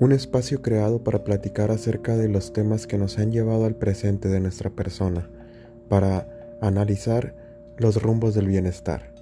un espacio creado para platicar acerca de los temas que nos han llevado al presente de nuestra persona, para analizar los rumbos del bienestar.